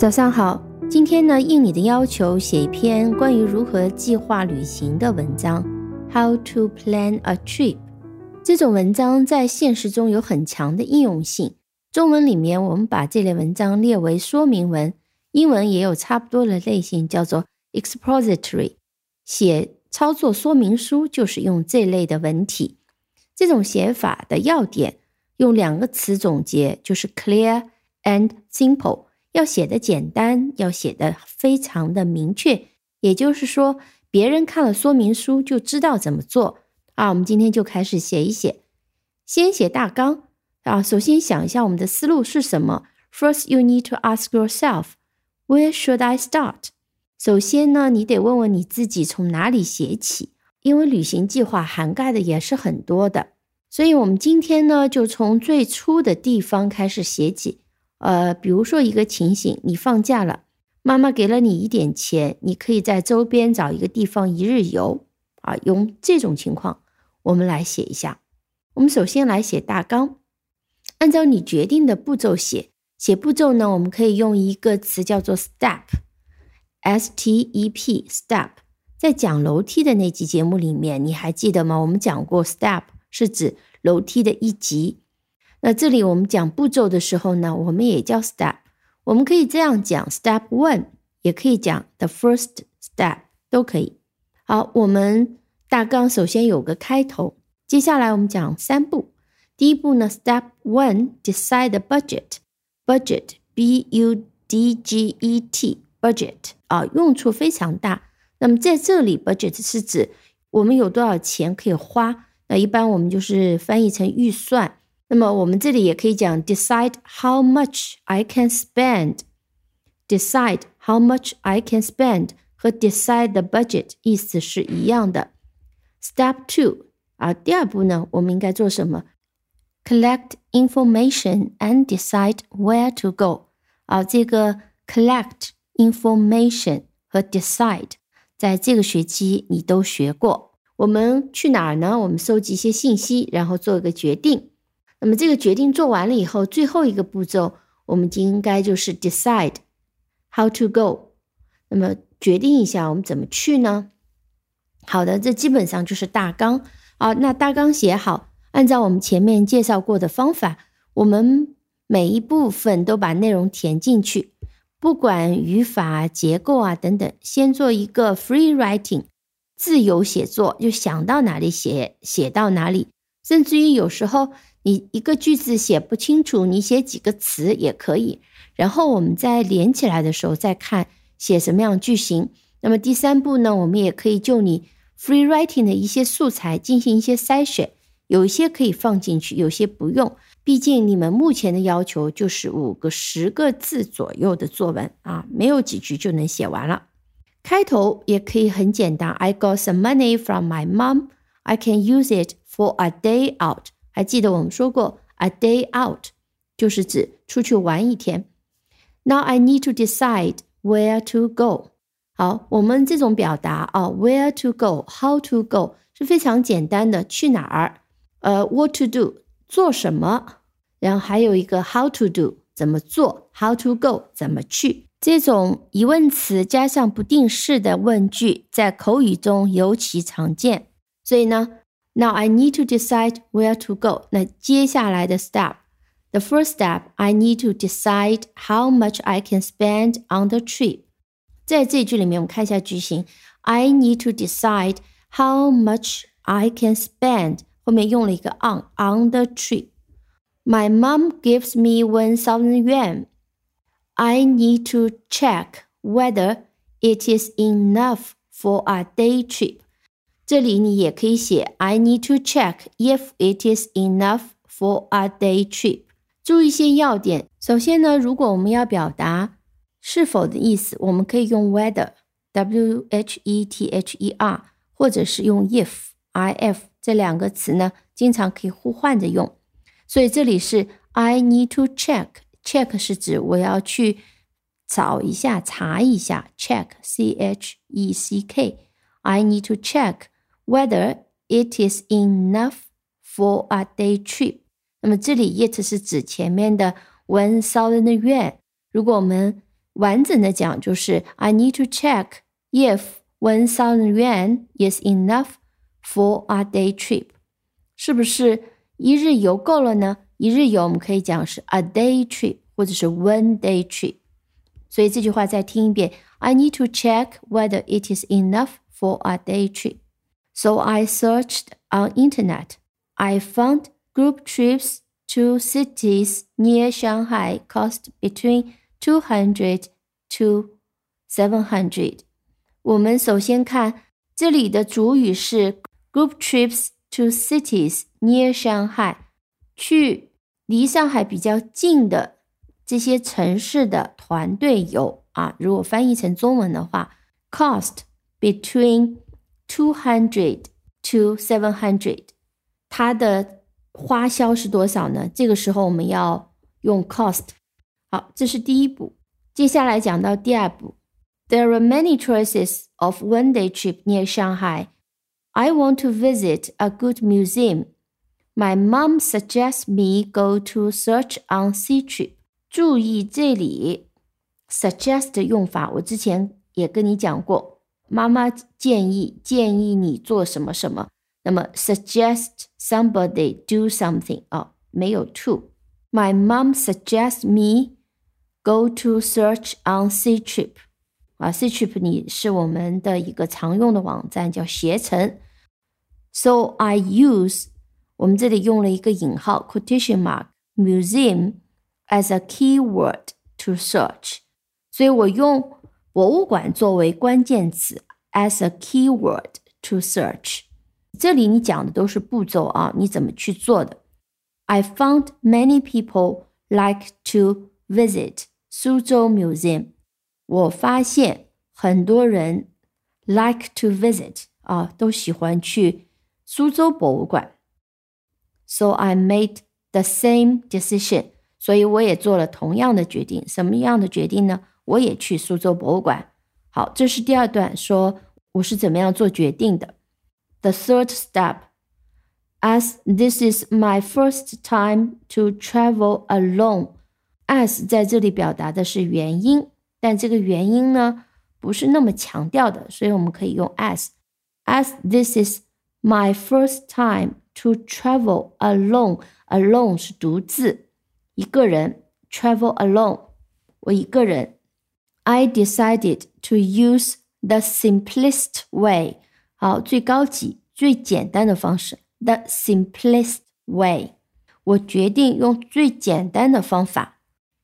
早上好，今天呢应你的要求写一篇关于如何计划旅行的文章。How to plan a trip？这种文章在现实中有很强的应用性。中文里面我们把这类文章列为说明文，英文也有差不多的类型，叫做 expository。写操作说明书就是用这类的文体。这种写法的要点用两个词总结，就是 clear and simple。要写的简单，要写的非常的明确。也就是说，别人看了说明书就知道怎么做啊。我们今天就开始写一写，先写大纲啊。首先想一下我们的思路是什么。First, you need to ask yourself, where should I start？首先呢，你得问问你自己从哪里写起，因为旅行计划涵盖的也是很多的。所以，我们今天呢，就从最初的地方开始写起。呃，比如说一个情形，你放假了，妈妈给了你一点钱，你可以在周边找一个地方一日游啊。用这种情况，我们来写一下。我们首先来写大纲，按照你决定的步骤写。写步骤呢，我们可以用一个词叫做 step，s t e p step。在讲楼梯的那期节目里面，你还记得吗？我们讲过 step 是指楼梯的一级。那这里我们讲步骤的时候呢，我们也叫 step，我们可以这样讲 step one，也可以讲 the first step，都可以。好，我们大纲首先有个开头，接下来我们讲三步。第一步呢，step one decide the budget，budget b u d g e t budget 啊，用处非常大。那么在这里，budget 是指我们有多少钱可以花，那一般我们就是翻译成预算。那么我们这里也可以讲 decide how much I can spend。decide how much I can spend 和 decide the budget 意思是一样的。Step two 啊，第二步呢，我们应该做什么？Collect information and decide where to go。啊，这个 collect information 和 decide 在这个学期你都学过。我们去哪儿呢？我们收集一些信息，然后做一个决定。 那么这个决定做完了以后，最后一个步骤，我们就应该就是 decide how to go。那么决定一下我们怎么去呢？好的，这基本上就是大纲好，那大纲写好，按照我们前面介绍过的方法，我们每一部分都把内容填进去，不管语法、结构啊等等，先做一个 free writing，自由写作，就想到哪里写写到哪里，甚至于有时候。你一个句子写不清楚，你写几个词也可以。然后我们在连起来的时候再看写什么样句型。那么第三步呢，我们也可以就你 free writing 的一些素材进行一些筛选，有一些可以放进去，有些不用。毕竟你们目前的要求就是五个十个字左右的作文啊，没有几句就能写完了。开头也可以很简单，I got some money from my mom. I can use it for a day out. 还记得我们说过，a day out 就是指出去玩一天。Now I need to decide where to go。好，我们这种表达啊，where to go，how to go 是非常简单的，去哪儿？呃，what to do 做什么？然后还有一个 how to do 怎么做？how to go 怎么去？这种疑问词加上不定式的问句，在口语中尤其常见。所以呢。Now I need to decide where to go. 那接下来的 step，the first step I need to decide how much I can spend on the trip。在这句里面，我们看一下句型，I need to decide how much I can spend。后面用了一个 on on the trip。My mom gives me one thousand yuan. I need to check whether it is enough for a day trip. 这里你也可以写 I need to check if it is enough for a day trip。注意一些要点。首先呢，如果我们要表达是否的意思，我们可以用 whether，w h e t h e r，或者是用 if，i f 这两个词呢，经常可以互换着用。所以这里是 I need to check，check 是指我要去找一下、查一下，check，c h e c k，I need to check。Whether it is enough for a day trip，那么这里 it 是指前面的 one thousand yuan。如果我们 完整的讲就是 I need to check if one thousand yuan is enough for a day trip，是不是一日游够了呢？一日游我们可以讲是 a day trip 或者是 one day trip。所以这句话再听一遍：I need to check whether it is enough for a day trip. So I searched on internet. I found group trips to cities near Shanghai cost between two hundred to seven hundred. 我们首先看这里的主语是 group trips to cities near Shanghai，去离上海比较近的这些城市的团队游啊，如果翻译成中文的话，cost between two hundred to seven hundred，它的花销是多少呢？这个时候我们要用 cost。好，这是第一步。接下来讲到第二步，There are many choices of one-day trip near Shanghai. I want to visit a good museum. My mom suggests me go to search on Ctrip. 注意这里 suggest 的用法，我之前也跟你讲过。 妈妈建议建议你做什么什么，那么 suggest somebody do something 啊，没有 to。My mom suggests me go to search on Ctrip 啊，Ctrip 你是我们的一个常用的网站，叫携程。So I use 我们这里用了一个引号 quotation mark museum。as a keyword to search，所以我用 博物馆作为关键词 as a keyword to search。这里你讲的都是步骤啊，你怎么去做的？I found many people like to visit 苏州 Museum。我发现很多人 like to visit 啊，都喜欢去苏州博物馆。So I made the same decision 所以我也做了同样的决定。什么样的决定呢？ 我也去苏州博物馆。好，这是第二段，说我是怎么样做决定的。The third step, as this is my first time to travel alone, as 在这里表达的是原因，但这个原因呢不是那么强调的，所以我们可以用 as。As this is my first time to travel alone, alone 是独自。一个人 travel alone，我一个人。I decided to use the simplest way，好，最高级、最简单的方式。The simplest way，我决定用最简单的方法。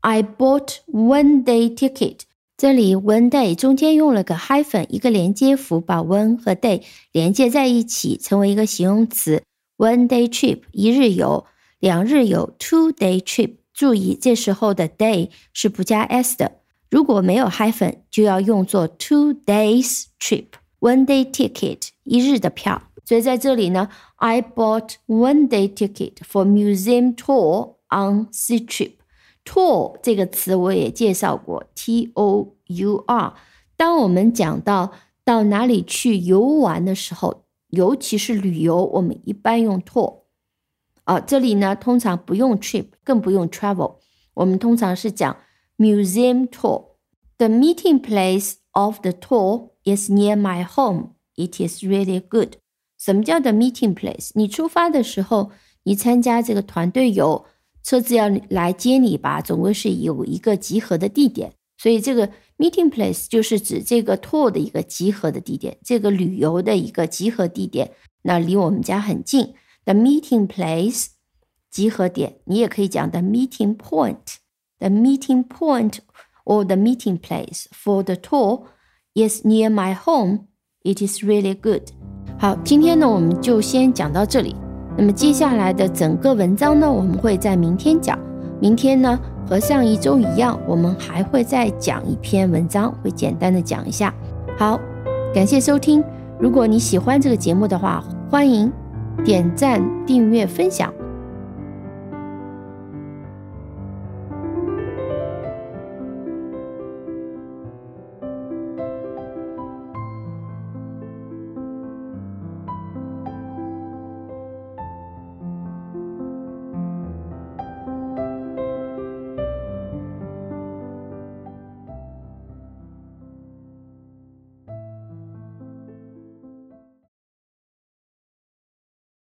I bought one day ticket，这里 one day 中间用了个 hyphen，一个连接符，把 one 和 day 连接在一起，成为一个形容词。One day trip，一日游。两日游 two day trip，注意这时候的 day 是不加 s 的，如果没有 hyphen 就要用作 two days trip。one day ticket 一日的票，所以在这里呢，I bought one day ticket for museum tour on sea trip。tour 这个词我也介绍过，t o u r。当我们讲到到哪里去游玩的时候，尤其是旅游，我们一般用 tour。啊，这里呢通常不用 trip，更不用 travel，我们通常是讲 museum tour。The meeting place of the tour is near my home. It is really good. 什么叫 the meeting place？你出发的时候，你参加这个团队游，车子要来接你吧，总归是有一个集合的地点。所以这个 meeting place 就是指这个 tour 的一个集合的地点，这个旅游的一个集合地点，那离我们家很近。The meeting place 集合点，你也可以讲 the meeting point。The meeting point or the meeting place for the tour is near my home. It is really good. 好，今天呢我们就先讲到这里。那么接下来的整个文章呢，我们会在明天讲。明天呢和上一周一样，我们还会再讲一篇文章，会简单的讲一下。好，感谢收听。如果你喜欢这个节目的话，欢迎。点赞、订阅、分享。